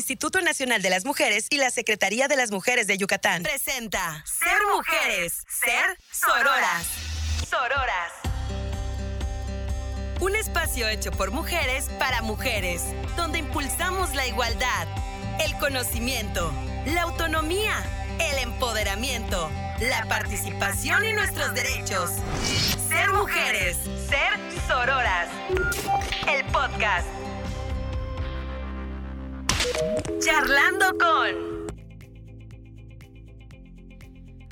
Instituto Nacional de las Mujeres y la Secretaría de las Mujeres de Yucatán. Presenta Ser Mujeres, Ser Sororas. Sororas. Un espacio hecho por mujeres para mujeres, donde impulsamos la igualdad, el conocimiento, la autonomía, el empoderamiento, la participación y nuestros derechos. Ser mujeres, ser sororas. El podcast. Charlando con...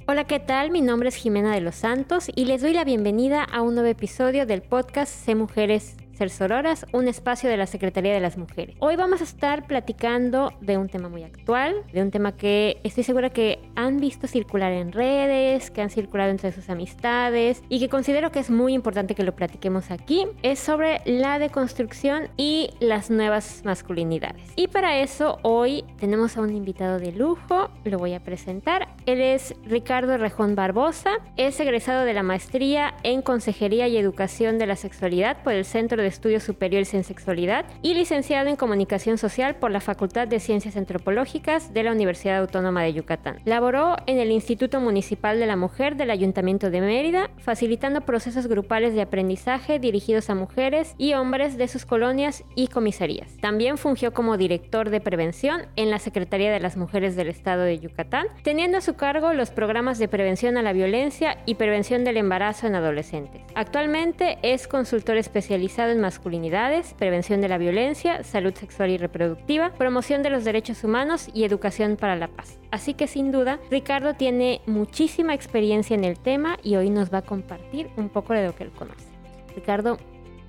Hola, ¿qué tal? Mi nombre es Jimena de los Santos y les doy la bienvenida a un nuevo episodio del podcast Sé Mujeres ser Sororas, un espacio de la Secretaría de las Mujeres. Hoy vamos a estar platicando de un tema muy actual, de un tema que estoy segura que han visto circular en redes, que han circulado entre sus amistades y que considero que es muy importante que lo platiquemos aquí. Es sobre la deconstrucción y las nuevas masculinidades. Y para eso hoy tenemos a un invitado de lujo, lo voy a presentar. Él es Ricardo Rejón Barbosa, es egresado de la maestría en Consejería y Educación de la Sexualidad por el Centro de Estudios Superiores en Sexualidad y licenciado en Comunicación Social por la Facultad de Ciencias Antropológicas de la Universidad Autónoma de Yucatán. Laboró en el Instituto Municipal de la Mujer del Ayuntamiento de Mérida, facilitando procesos grupales de aprendizaje dirigidos a mujeres y hombres de sus colonias y comisarías. También fungió como director de prevención en la Secretaría de las Mujeres del Estado de Yucatán, teniendo a su cargo los programas de prevención a la violencia y prevención del embarazo en adolescentes. Actualmente es consultor especializado en masculinidades, prevención de la violencia, salud sexual y reproductiva, promoción de los derechos humanos y educación para la paz. Así que sin duda, Ricardo tiene muchísima experiencia en el tema y hoy nos va a compartir un poco de lo que él conoce. Ricardo,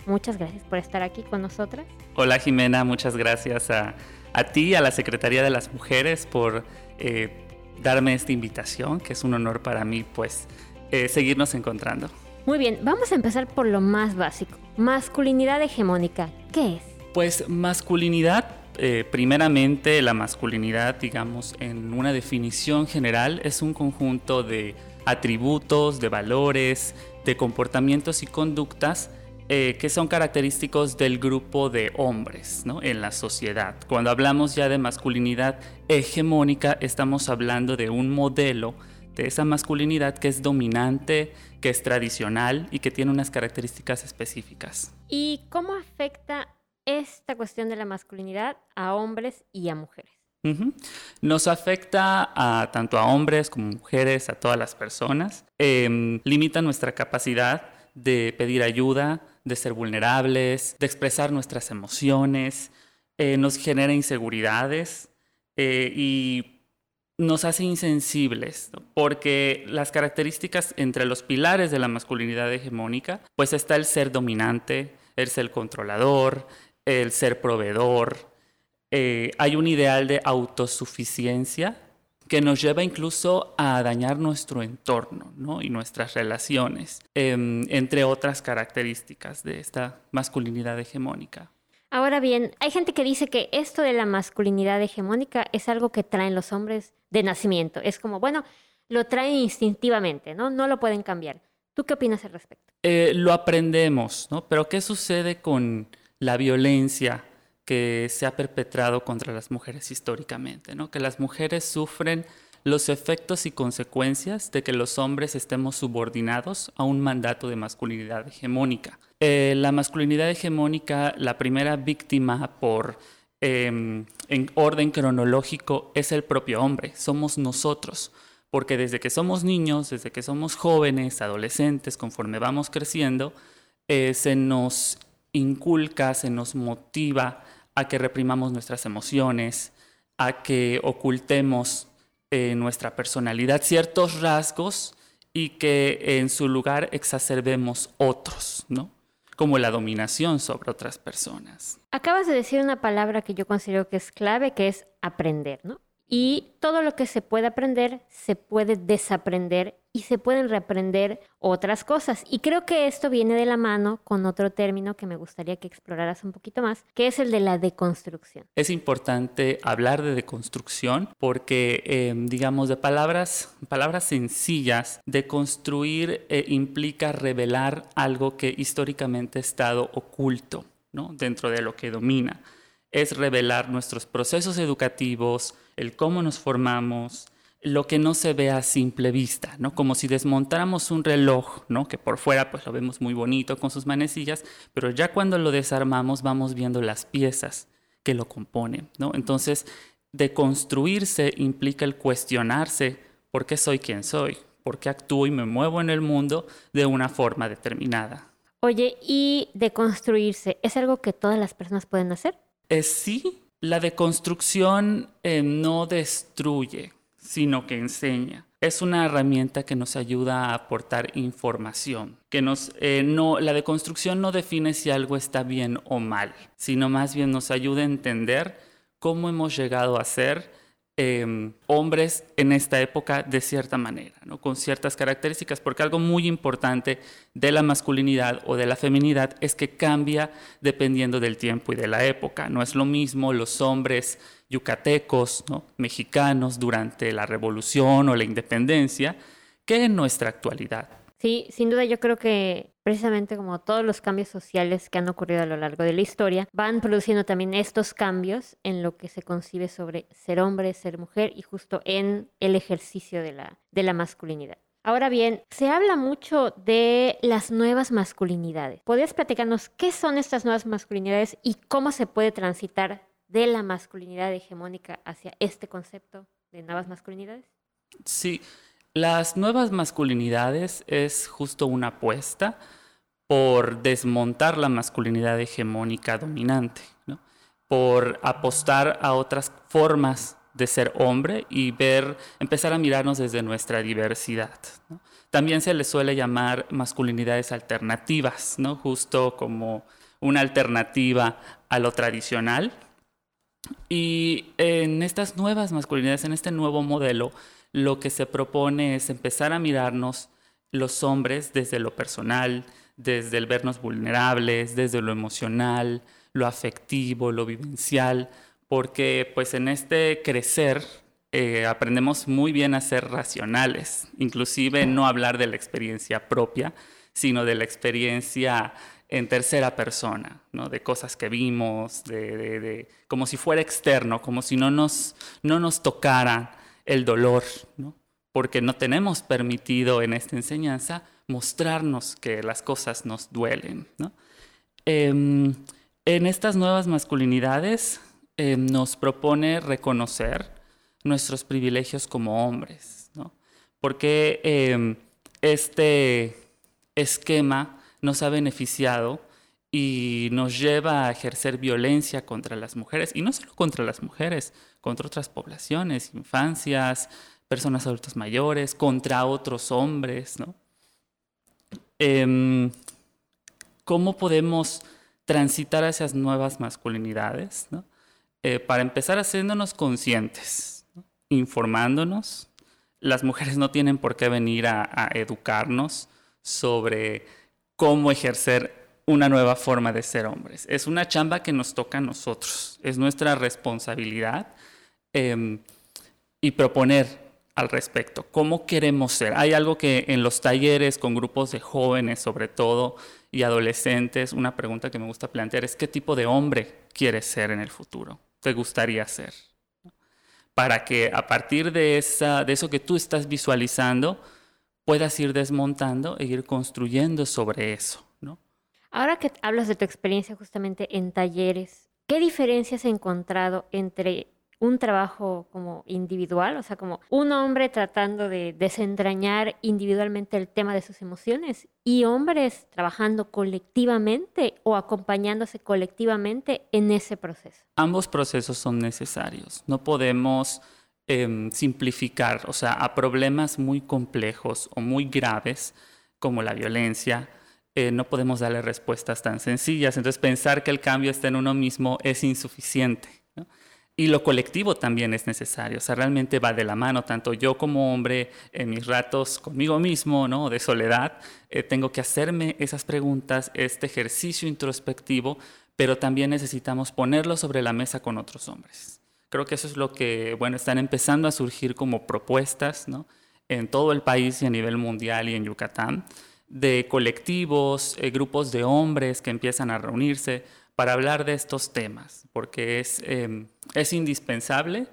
muchas gracias por estar aquí con nosotras. Hola Jimena, muchas gracias a, a ti, a la Secretaría de las Mujeres por eh, darme esta invitación, que es un honor para mí, pues, eh, seguirnos encontrando. Muy bien, vamos a empezar por lo más básico. Masculinidad hegemónica, ¿qué es? Pues masculinidad, eh, primeramente la masculinidad, digamos, en una definición general, es un conjunto de atributos, de valores, de comportamientos y conductas eh, que son característicos del grupo de hombres ¿no? en la sociedad. Cuando hablamos ya de masculinidad hegemónica, estamos hablando de un modelo de esa masculinidad que es dominante, que es tradicional y que tiene unas características específicas. ¿Y cómo afecta esta cuestión de la masculinidad a hombres y a mujeres? Nos afecta a tanto a hombres como mujeres, a todas las personas. Em, limita nuestra capacidad de pedir ayuda, de ser vulnerables, de expresar nuestras emociones, eh, nos genera inseguridades eh, y nos hace insensibles, porque las características entre los pilares de la masculinidad hegemónica, pues está el ser dominante, el ser controlador, el ser proveedor. Eh, hay un ideal de autosuficiencia que nos lleva incluso a dañar nuestro entorno ¿no? y nuestras relaciones, em, entre otras características de esta masculinidad hegemónica. Ahora bien, hay gente que dice que esto de la masculinidad hegemónica es algo que traen los hombres de nacimiento. Es como, bueno, lo traen instintivamente, ¿no? No lo pueden cambiar. ¿Tú qué opinas al respecto? Eh, lo aprendemos, ¿no? Pero ¿qué sucede con la violencia que se ha perpetrado contra las mujeres históricamente, ¿no? Que las mujeres sufren los efectos y consecuencias de que los hombres estemos subordinados a un mandato de masculinidad hegemónica. Eh, la masculinidad hegemónica, la primera víctima por em, en orden cronológico es el propio hombre, somos nosotros, porque desde que somos niños, desde que somos jóvenes, adolescentes, conforme vamos creciendo, eh, se nos inculca, se nos motiva a que reprimamos nuestras emociones, a que ocultemos nuestra personalidad ciertos rasgos y que en su lugar exacerbemos otros, ¿no? Como la dominación sobre otras personas. Acabas de decir una palabra que yo considero que es clave, que es aprender, ¿no? Y todo lo que se puede aprender se puede desaprender y se pueden reaprender otras cosas. Y creo que esto viene de la mano con otro término que me gustaría que exploraras un poquito más, que es el de la deconstrucción. Es importante hablar de deconstrucción porque, em, digamos, de palabras, palabras sencillas, deconstruir eh, implica revelar algo que históricamente ha estado oculto ¿no? dentro de lo que domina. Es revelar nuestros procesos educativos, el cómo nos formamos, lo que no se ve a simple vista, ¿no? Como si desmontáramos un reloj, ¿no? Que por fuera pues lo vemos muy bonito con sus manecillas, pero ya cuando lo desarmamos vamos viendo las piezas que lo componen, ¿no? Entonces, deconstruirse implica el cuestionarse por qué soy quien soy, por qué actúo y me muevo en el mundo de una forma determinada. Oye, ¿y deconstruirse es algo que todas las personas pueden hacer? Eh, sí, la deconstrucción eh, no destruye, sino que enseña. Es una herramienta que nos ayuda a aportar información, que nos, eh, no, la deconstrucción no define si algo está bien o mal, sino más bien nos ayuda a entender cómo hemos llegado a ser Em, hombres en esta época de cierta manera, ¿no? con ciertas características, porque algo muy importante de la masculinidad o de la feminidad es que cambia dependiendo del tiempo y de la época. No es lo mismo los hombres yucatecos, ¿no? mexicanos durante la revolución o la independencia, que en nuestra actualidad. Sí, sin duda yo creo que precisamente como todos los cambios sociales que han ocurrido a lo largo de la historia, van produciendo también estos cambios en lo que se concibe sobre ser hombre, ser mujer y justo en el ejercicio de la, de la masculinidad. Ahora bien, se habla mucho de las nuevas masculinidades. ¿Podrías platicarnos qué son estas nuevas masculinidades y cómo se puede transitar de la masculinidad hegemónica hacia este concepto de nuevas masculinidades? Sí, las nuevas masculinidades es justo una apuesta por desmontar la masculinidad hegemónica dominante, por apostar a otras formas de ser hombre y ver, empezar a mirarnos desde nuestra diversidad. También se le suele llamar masculinidades alternativas, ¿no? justo como una alternativa a lo tradicional. Y en estas nuevas masculinidades, en este nuevo modelo, lo que se propone es empezar a mirarnos los hombres desde lo personal, desde el vernos vulnerables, desde lo emocional, lo afectivo, lo vivencial, porque pues en este crecer eh, aprendemos muy bien a ser racionales, inclusive no hablar de la experiencia propia, sino de la experiencia en tercera persona, ¿no? de cosas que vimos, de, como si fuera externo, como si no nos, no nos tocara el dolor, ¿no? porque no tenemos permitido en esta enseñanza mostrarnos que las cosas nos duelen. Em, en estas nuevas masculinidades em, nos propone reconocer nuestros privilegios como hombres, porque em, este esquema nos ha beneficiado y nos lleva a ejercer violencia contra las mujeres, y no solo contra las mujeres, contra otras poblaciones, infancias, personas adultas mayores, contra otros hombres, ¿no? Em, ¿Cómo podemos transitar a esas nuevas masculinidades? Eh, para empezar haciéndonos conscientes, informándonos. Las mujeres no tienen por qué venir a educarnos sobre cómo ejercer una nueva forma de ser hombres. Es una chamba que nos toca a nosotros, es nuestra responsabilidad em, y proponer al respecto, cómo queremos ser. Hay algo que en los talleres con grupos de jóvenes sobre todo y adolescentes, una pregunta que me gusta plantear es qué tipo de hombre quieres ser en el futuro, te gustaría ser. Para que a partir de, esa, de eso que tú estás visualizando, puedas ir desmontando e ir construyendo sobre eso. Ahora que hablas de tu experiencia justamente en talleres, ¿qué diferencias has encontrado entre un trabajo como individual, o sea, como un hombre tratando de desentrañar individualmente el tema de sus emociones y hombres trabajando colectivamente o acompañándose colectivamente en ese proceso? Ambos procesos son necesarios. No podemos em, simplificar, o sea, a problemas muy complejos o muy graves como la violencia, eh, no podemos darle respuestas tan sencillas. Entonces pensar que el cambio está en uno mismo es insuficiente. Y lo colectivo también es necesario. O sea, realmente va de la mano. Tanto yo como hombre, en mis ratos conmigo mismo, ¿no? de soledad, eh, tengo que hacerme esas preguntas, este ejercicio introspectivo, pero también necesitamos ponerlo sobre la mesa con otros hombres. Creo que eso es lo que, bueno, están empezando a surgir como propuestas, ¿no? En todo el país y a nivel mundial y en Yucatán de colectivos, eh, grupos de hombres que empiezan a reunirse para hablar de estos temas, porque es, em, es indispensable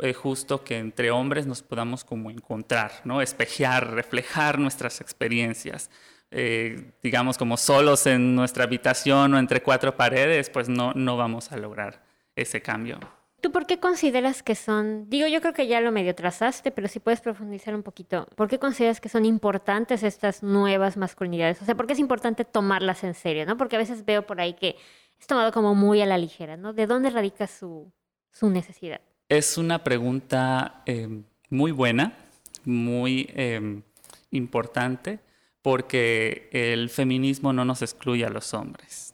eh, justo que entre hombres nos podamos como encontrar, ¿no? espejear, reflejar nuestras experiencias. Eh, digamos como solos en nuestra habitación o entre cuatro paredes, pues no, no vamos a lograr ese cambio. ¿Tú por qué consideras que son, digo, yo creo que ya lo medio trazaste, pero si puedes profundizar un poquito, ¿por qué consideras que son importantes estas nuevas masculinidades? O sea, ¿por qué es importante tomarlas en serio, no? Porque a veces veo por ahí que es tomado como muy a la ligera, ¿no? ¿De dónde radica su, su necesidad? Es una pregunta em, muy buena, muy em, importante, porque el feminismo no nos excluye a los hombres.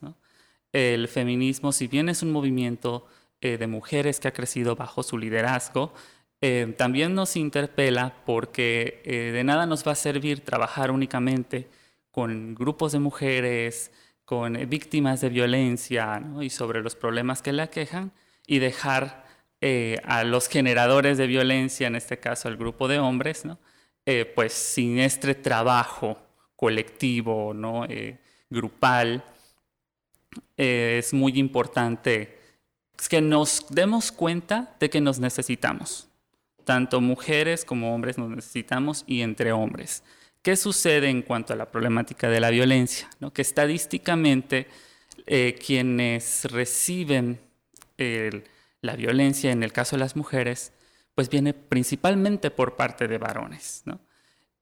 El feminismo, si bien es un movimiento eh, de mujeres que ha crecido bajo su liderazgo, eh, también nos interpela porque eh, de nada nos va a servir trabajar únicamente con grupos de mujeres, con víctimas de violencia y sobre los problemas que la aquejan y dejar a los generadores de violencia, en este caso el grupo de hombres, pues sin este trabajo colectivo, ¿no? grupal, es muy importante que nos demos cuenta de que nos necesitamos. Tanto mujeres como hombres nos necesitamos y entre hombres. ¿Qué sucede en cuanto a la problemática de la violencia? ¿No? Que estadísticamente eh, quienes reciben la violencia, en el caso de las mujeres, pues viene principalmente por parte de varones.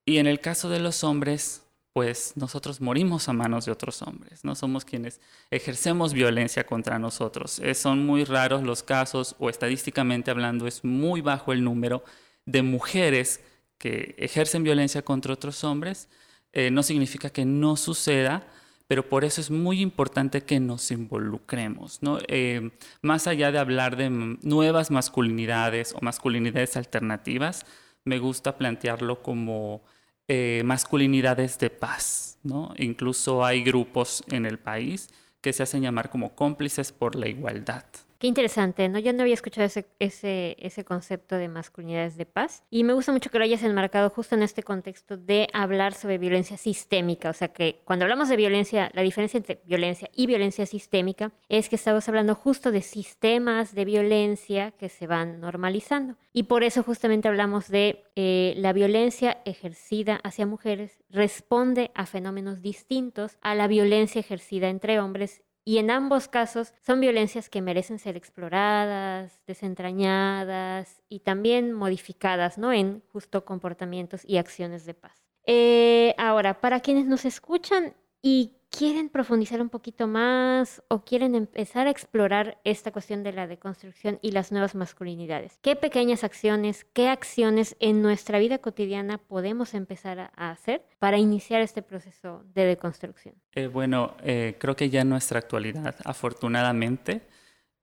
Y en el caso de los hombres, pues nosotros morimos a manos de otros hombres, no somos quienes ejercemos violencia contra nosotros. son muy raros los casos, o estadísticamente hablando, es muy bajo el número de mujeres que ejercen violencia contra otros hombres. Eh, no significa que no suceda, pero por eso es muy importante que nos involucremos. Eh, más allá de hablar de nuevas masculinidades o masculinidades alternativas, me gusta plantearlo como eh, masculinidades de paz. ¿no? Incluso hay grupos en el país que se hacen llamar como cómplices por la igualdad. Qué interesante, ¿no? Yo no había escuchado ese, ese, ese concepto de masculinidades de paz. Y me gusta mucho que lo hayas enmarcado justo en este contexto de hablar sobre violencia sistémica, o sea que cuando hablamos de violencia, la diferencia entre violencia y violencia sistémica es que estamos hablando justo de sistemas de violencia que se van normalizando. Y por eso justamente hablamos de eh, la violencia ejercida hacia mujeres responde a fenómenos distintos a la violencia ejercida entre hombres y en ambos casos son violencias que merecen ser exploradas, desentrañadas y también modificadas, ¿no? En justo comportamientos y acciones de paz. Eh, ahora, para quienes nos escuchan y quieren profundizar un poquito más o quieren empezar a explorar esta cuestión de la deconstrucción y las nuevas masculinidades, ¿qué pequeñas acciones, qué acciones en nuestra vida cotidiana podemos empezar a hacer para iniciar este proceso de deconstrucción? Eh, bueno, eh, creo que ya en nuestra actualidad, afortunadamente,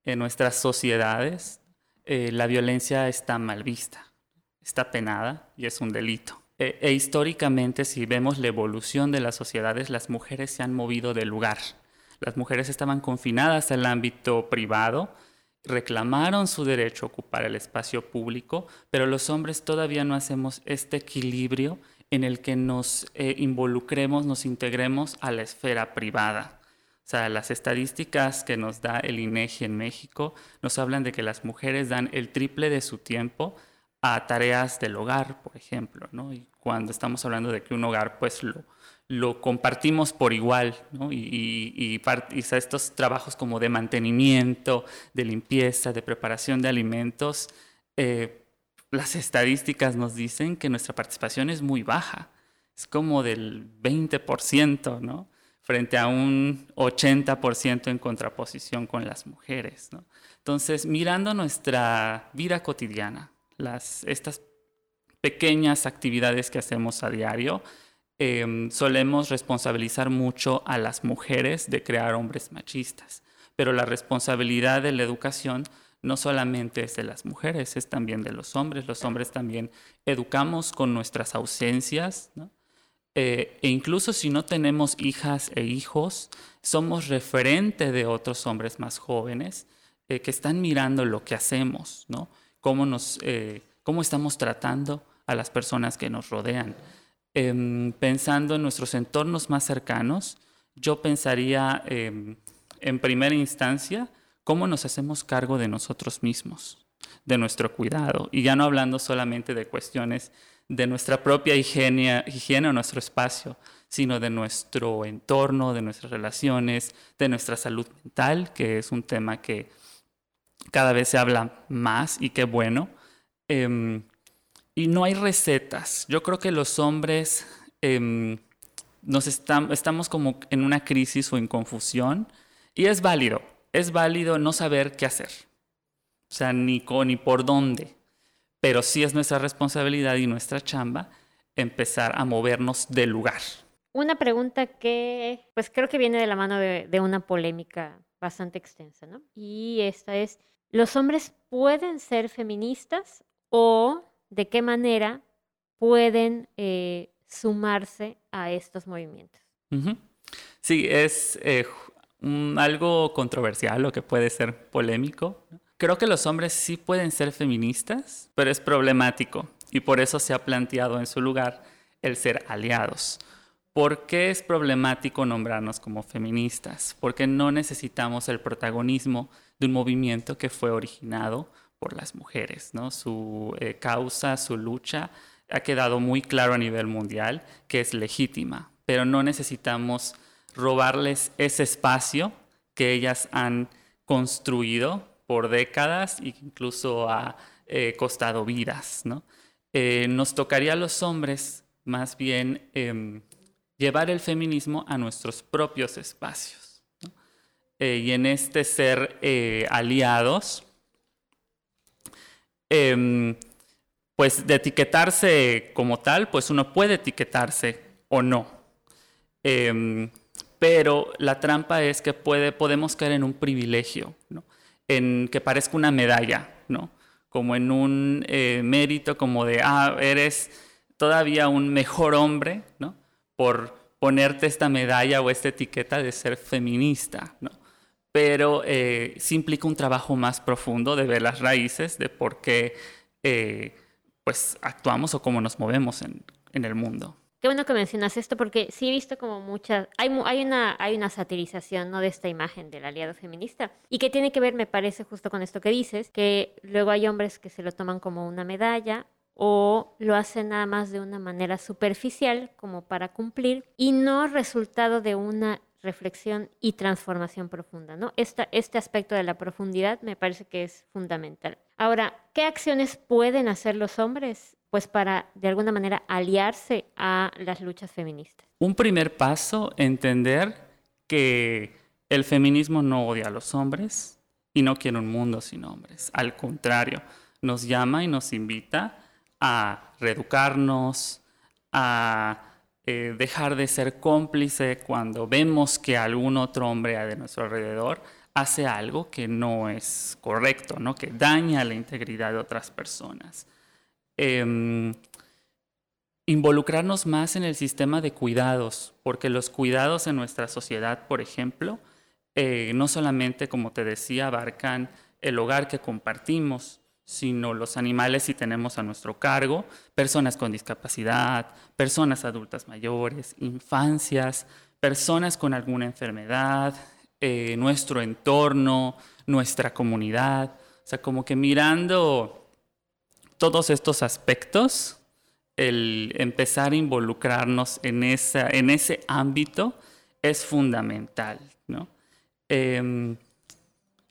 en nuestras sociedades, eh, la violencia está mal vista, está penada y es un delito. E, e, históricamente, si vemos la evolución de las sociedades, las mujeres se han movido de lugar. Las mujeres estaban confinadas al ámbito privado, reclamaron su derecho a ocupar el espacio público, pero los hombres todavía no hacemos este equilibrio en el que nos eh, involucremos, nos integremos a la esfera privada. O sea, las estadísticas que nos da el INEGI en México nos hablan de que las mujeres dan el triple de su tiempo a tareas del hogar, por ejemplo, ¿no? Y cuando estamos hablando de que un hogar, pues lo, lo compartimos por igual, ¿no? Y, y, estos trabajos como de mantenimiento, de limpieza, de preparación de alimentos, eh, las estadísticas nos dicen que nuestra participación es muy baja, es como del 20%, ¿no? Frente a un 80% en contraposición con las mujeres, ¿no? Entonces, mirando nuestra vida cotidiana, las, estas pequeñas actividades que hacemos a diario, em, solemos responsabilizar mucho a las mujeres de crear hombres machistas. Pero la responsabilidad de la educación no solamente es de las mujeres, es también de los hombres. Los hombres también educamos con nuestras ausencias, eh, e incluso si no tenemos hijas e hijos, somos referente de otros hombres más jóvenes eh, que están mirando lo que hacemos, ¿no? Cómo, nos, eh, cómo estamos tratando a las personas que nos rodean. Em, pensando en nuestros entornos más cercanos, yo pensaría em, en primera instancia, cómo nos hacemos cargo de nosotros mismos, de nuestro cuidado. Y ya no hablando solamente de cuestiones de nuestra propia higiene, higiene o nuestro espacio, sino de nuestro entorno, de nuestras relaciones, de nuestra salud mental, que es un tema que cada vez se habla más y qué bueno. Em, y no hay recetas. Yo creo que los hombres em, nos estamos como en una crisis o en confusión y es válido. Es válido no saber qué hacer. O sea, ni, con, ni por dónde. Pero sí es nuestra responsabilidad y nuestra chamba empezar a movernos del lugar. Una pregunta que, pues creo que viene de la mano de, una polémica bastante extensa, ¿no? Y esta es, ¿los hombres pueden ser feministas o de qué manera pueden eh, sumarse a estos movimientos? Sí, es eh, algo controversial o que puede ser polémico. Creo que los hombres sí pueden ser feministas, pero es problemático y por eso se ha planteado en su lugar el ser aliados. ¿Por qué es problemático nombrarnos como feministas? Porque no necesitamos el protagonismo de un movimiento que fue originado por las mujeres. Su eh, causa, su lucha ha quedado muy claro a nivel mundial que es legítima, pero no necesitamos robarles ese espacio que ellas han construido por décadas e incluso ha eh, costado vidas. Eh, nos tocaría a los hombres más bien em, llevar el feminismo a nuestros propios espacios. Eh, y en este ser eh, aliados, em, pues de etiquetarse como tal, pues uno puede etiquetarse o no. Em, pero la trampa es que puede, podemos caer en un privilegio, en que parezca una medalla, ¿no? como en un eh, mérito como de, ah, eres todavía un mejor hombre, ¿no? por ponerte esta medalla o esta etiqueta de ser feminista, ¿no? Pero eh, sí implica un trabajo más profundo de ver las raíces de por qué eh, pues actuamos o cómo nos movemos en, en, el mundo. Qué bueno que mencionas esto porque sí he visto como muchas, hay, hay, una, hay una satirización ¿no? de esta imagen del aliado feminista y que tiene que ver, me parece, justo con esto que dices, que luego hay hombres que se lo toman como una medalla o lo hacen nada más de una manera superficial como para cumplir y no resultado de una reflexión y transformación profunda, ¿no? este aspecto de la profundidad me parece que es fundamental. Ahora, ¿qué acciones pueden hacer los hombres? Pues para, de alguna manera, aliarse a las luchas feministas. Un primer paso, entender que el feminismo no odia a los hombres y no quiere un mundo sin hombres. Al contrario, nos llama y nos invita a reeducarnos, a eh, dejar de ser cómplice cuando vemos que algún otro hombre de nuestro alrededor hace algo que no es correcto, ¿no? que daña la integridad de otras personas. Em, involucrarnos más en el sistema de cuidados, porque los cuidados en nuestra sociedad, por ejemplo, eh, no solamente, como te decía, abarcan el hogar que compartimos, sino los animales si tenemos a nuestro cargo, personas con discapacidad, personas adultas mayores, infancias, personas con alguna enfermedad, eh, nuestro entorno, nuestra comunidad. O sea, como que mirando todos estos aspectos, el empezar a involucrarnos en, esa, en ese ámbito es fundamental. ¿no? Em,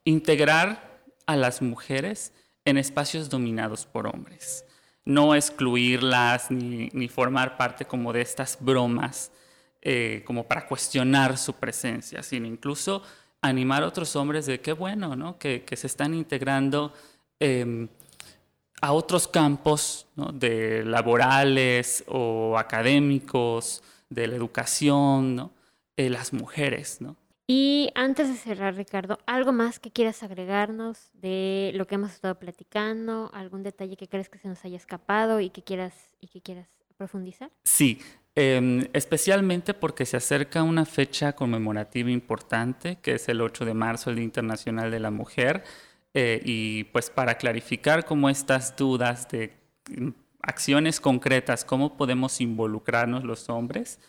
integrar a las mujeres en espacios dominados por hombres. No excluirlas ni, formar parte como de estas bromas eh, como para cuestionar su presencia, sino incluso animar a otros hombres de qué bueno, ¿no? que, se están integrando em, a otros campos de laborales o académicos, de la educación. Eh, las mujeres. Y antes de cerrar, Ricardo, ¿algo más que quieras agregarnos de lo que hemos estado platicando? ¿Algún detalle que crees que se nos haya escapado y que quieras, y que quieras profundizar? Sí, em, especialmente porque se acerca una fecha conmemorativa importante, que es el 8 de marzo, el Día Internacional de la Mujer, eh, y pues para clarificar cómo estas dudas de mm, acciones concretas, cómo podemos involucrarnos los hombres,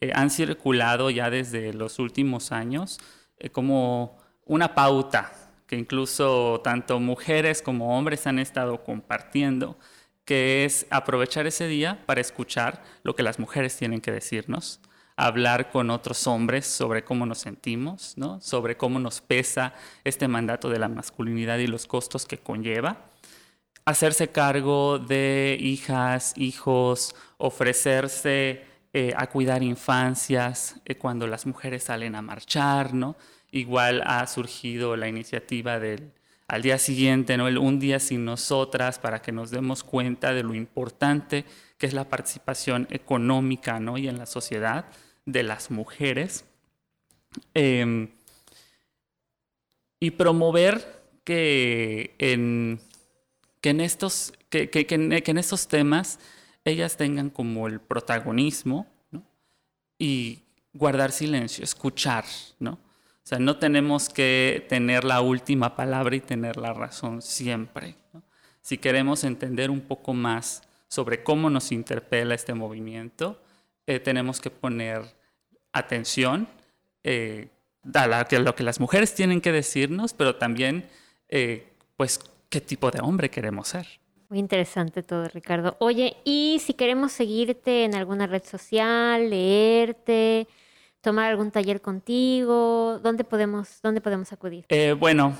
eh, han circulado ya desde los últimos años eh, como una pauta que incluso tanto mujeres como hombres han estado compartiendo, que es aprovechar ese día para escuchar lo que las mujeres tienen que decirnos, hablar con otros hombres sobre cómo nos sentimos, ¿no? sobre cómo nos pesa este mandato de la masculinidad y los costos que conlleva, hacerse cargo de hijas, hijos, ofrecerse eh, a cuidar infancias eh, cuando las mujeres salen a marchar, ¿no? Igual ha surgido la iniciativa del al día siguiente, ¿no? El un día sin nosotras, para que nos demos cuenta de lo importante que es la participación económica, ¿no? Y en la sociedad de las mujeres. Em, y promover que en, que en estos, que, que, que, en, estos temas ellas tengan como el protagonismo y guardar silencio, escuchar, ¿no? O sea, no tenemos que tener la última palabra y tener la razón siempre. Si queremos entender un poco más sobre cómo nos interpela este movimiento, eh, tenemos que poner atención eh, a, lo que las mujeres tienen que decirnos, pero también, eh, pues, qué tipo de hombre queremos ser. Muy interesante todo, Ricardo. Oye, y si queremos seguirte en alguna red social, leerte, tomar algún taller contigo? ¿Dónde podemos, dónde podemos acudir? Eh, bueno,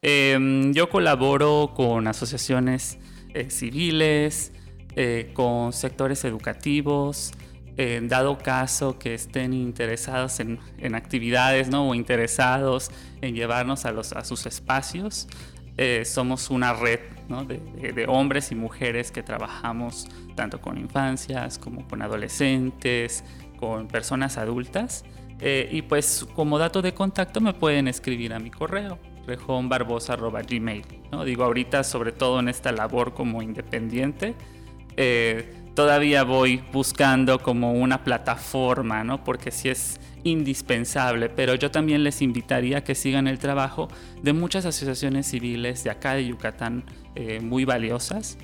em, yo colaboro con asociaciones eh, civiles, eh, con sectores educativos, en dado caso que estén interesados en, actividades ¿no? o interesados en llevarnos a, los, a sus espacios. Somos una red de, de, hombres y mujeres que trabajamos tanto con infancias como con adolescentes, con personas adultas. Eh, y pues como dato de contacto me pueden escribir a mi correo, rejonbarbosa.gmail. ¿no? Digo, ahorita sobre todo en esta labor como independiente, eh, todavía voy buscando como una plataforma, ¿no? porque sí es indispensable, pero yo también les invitaría a que sigan el trabajo de muchas asociaciones civiles de acá de Yucatán eh, muy valiosas,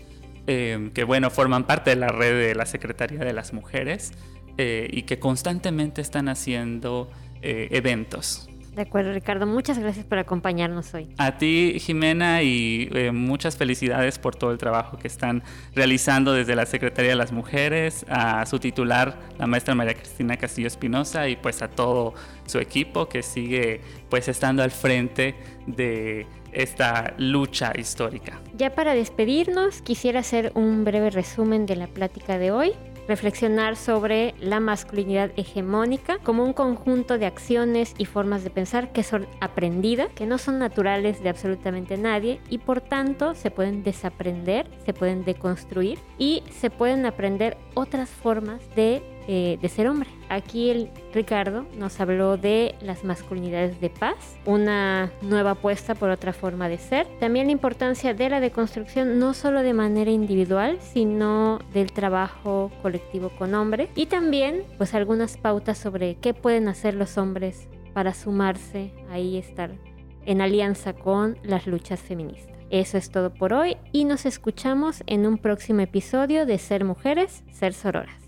que bueno, forman parte de la red de la Secretaría de las Mujeres. Eh, y que constantemente están haciendo eh, eventos. De acuerdo, Ricardo. Muchas gracias por acompañarnos hoy. A ti, Jimena, y eh, muchas felicidades por todo el trabajo que están realizando desde la Secretaría de las Mujeres, a su titular, la maestra María Cristina Castillo Espinosa, y pues a todo su equipo que sigue pues estando al frente de esta lucha histórica. Ya para despedirnos, quisiera hacer un breve resumen de la plática de hoy reflexionar sobre la masculinidad hegemónica como un conjunto de acciones y formas de pensar que son aprendidas, que no son naturales de absolutamente nadie y por tanto se pueden desaprender, se pueden deconstruir y se pueden aprender otras formas de eh, de ser hombre. Aquí el Ricardo nos habló de las masculinidades de paz, una nueva apuesta por otra forma de ser. También la importancia de la deconstrucción no solo de manera individual, sino del trabajo colectivo con hombres. Y también pues algunas pautas sobre qué pueden hacer los hombres para sumarse ahí estar en alianza con las luchas feministas. Eso es todo por hoy y nos escuchamos en un próximo episodio de Ser Mujeres, Ser Sororas.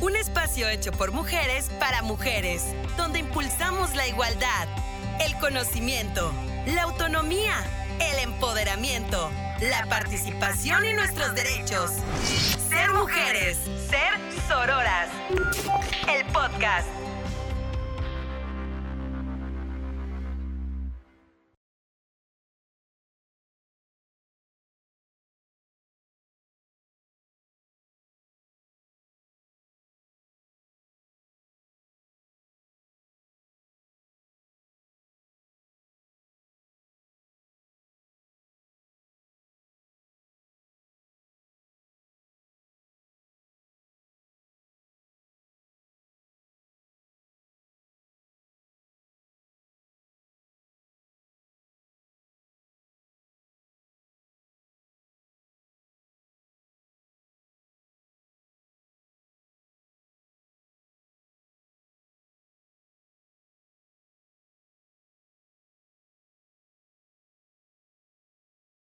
Un espacio hecho por mujeres para mujeres, donde impulsamos la igualdad, el conocimiento, la autonomía, el empoderamiento, la participación y nuestros derechos. Ser mujeres, ser sororas. El podcast.